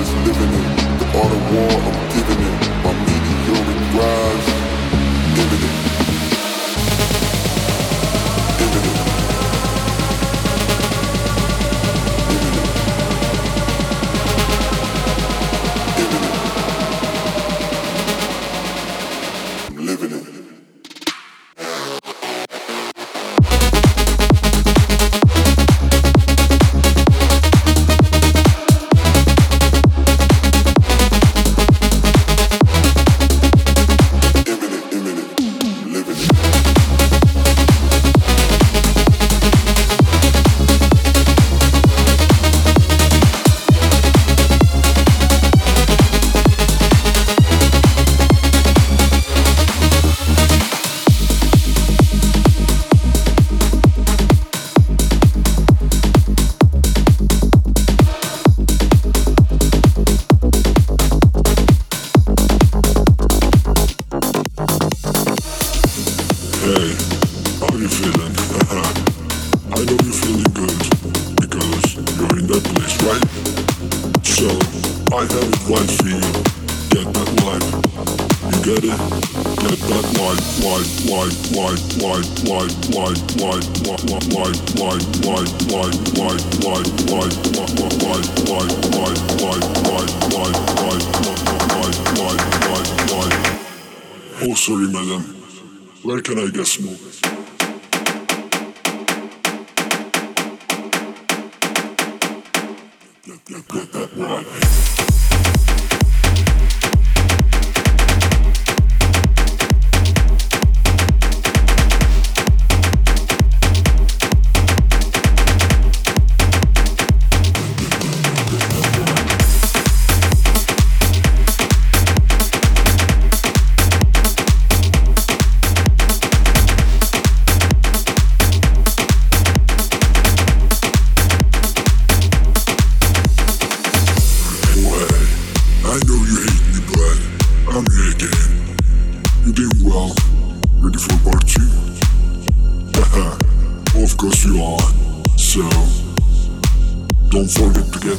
is living in. The art of war I'm giving it my meteoric rise. Imminent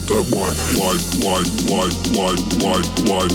why why why why why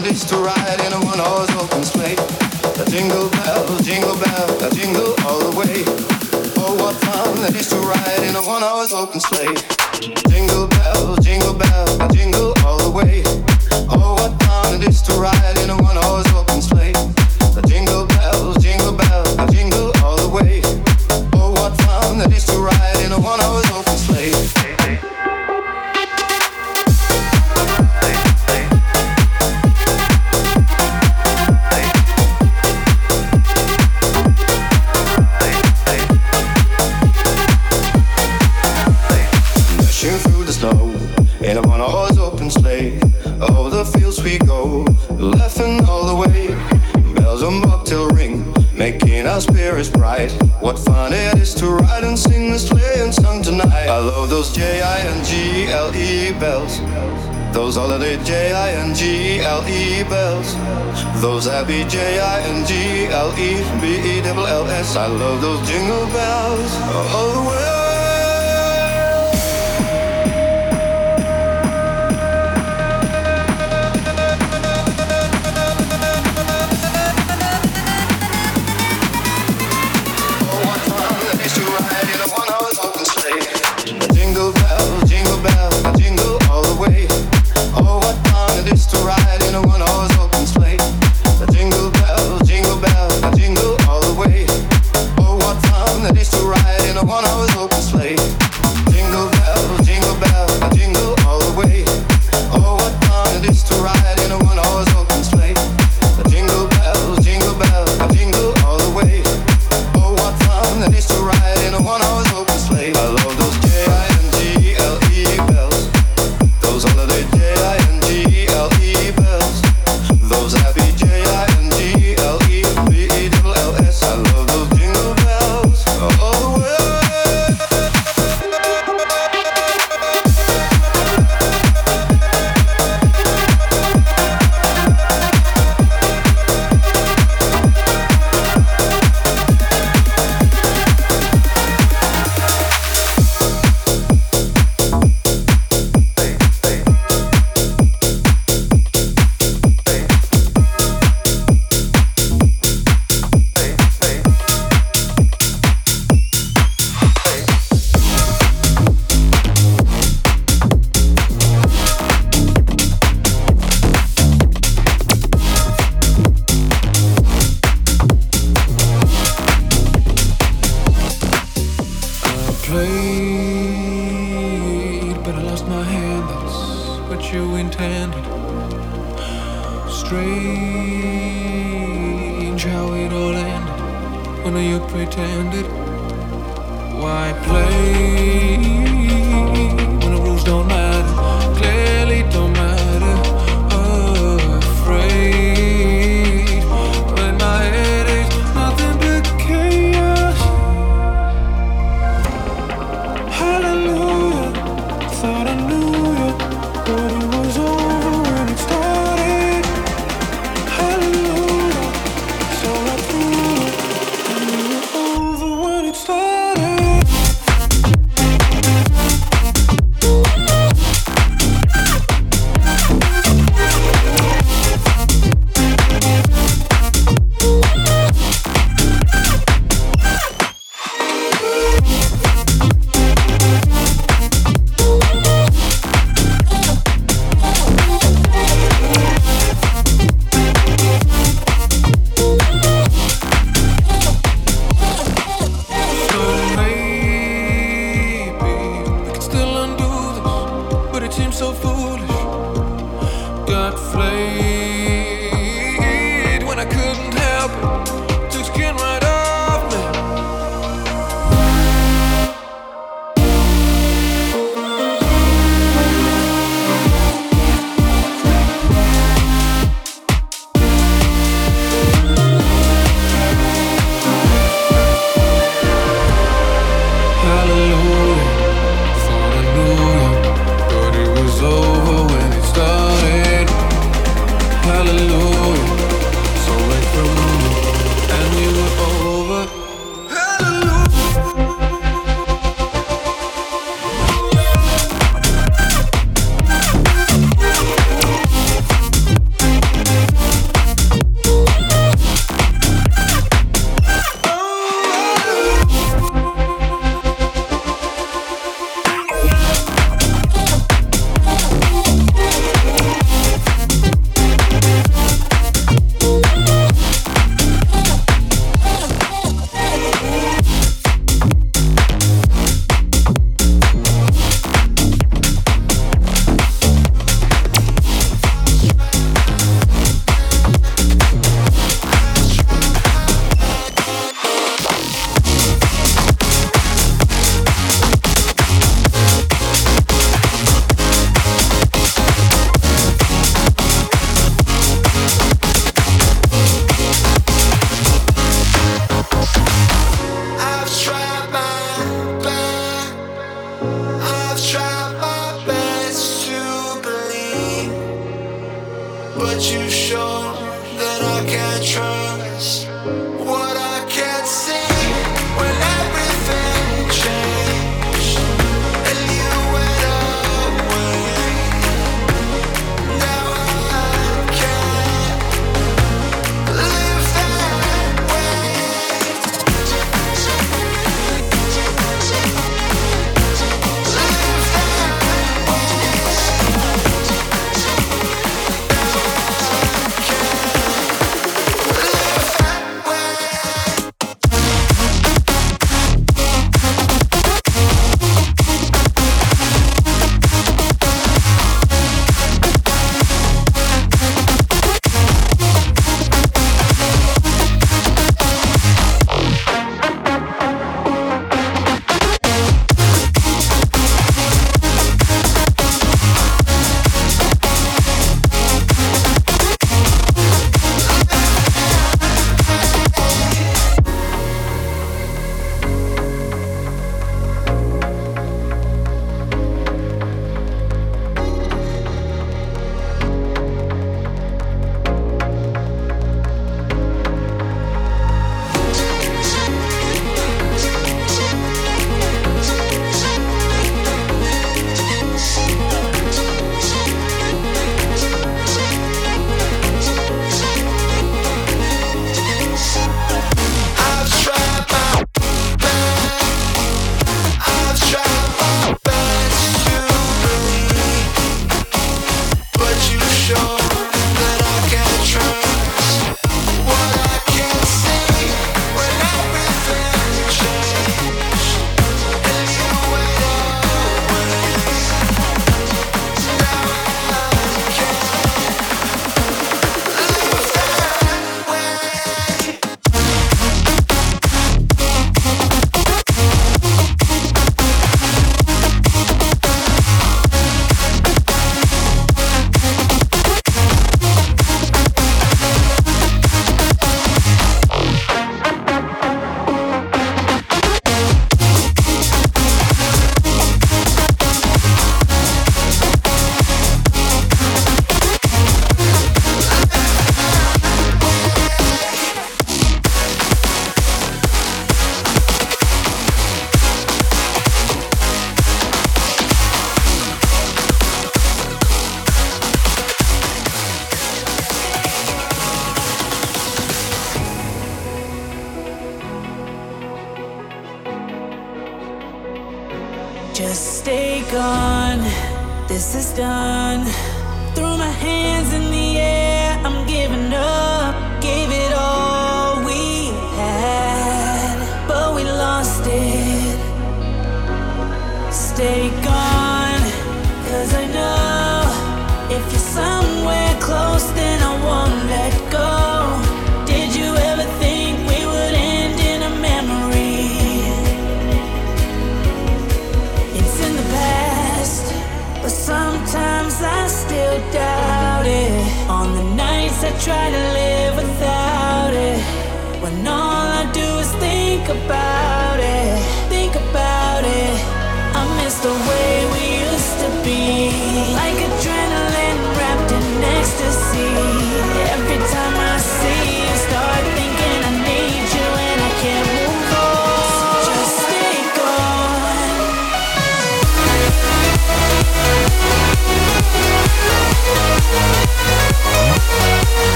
melodies to ride in a one-horse open sleigh. A jingle bell, jingle bell, a jingle all the way. Oh, what fun it is to ride in a one-horse open sleigh.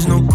there's no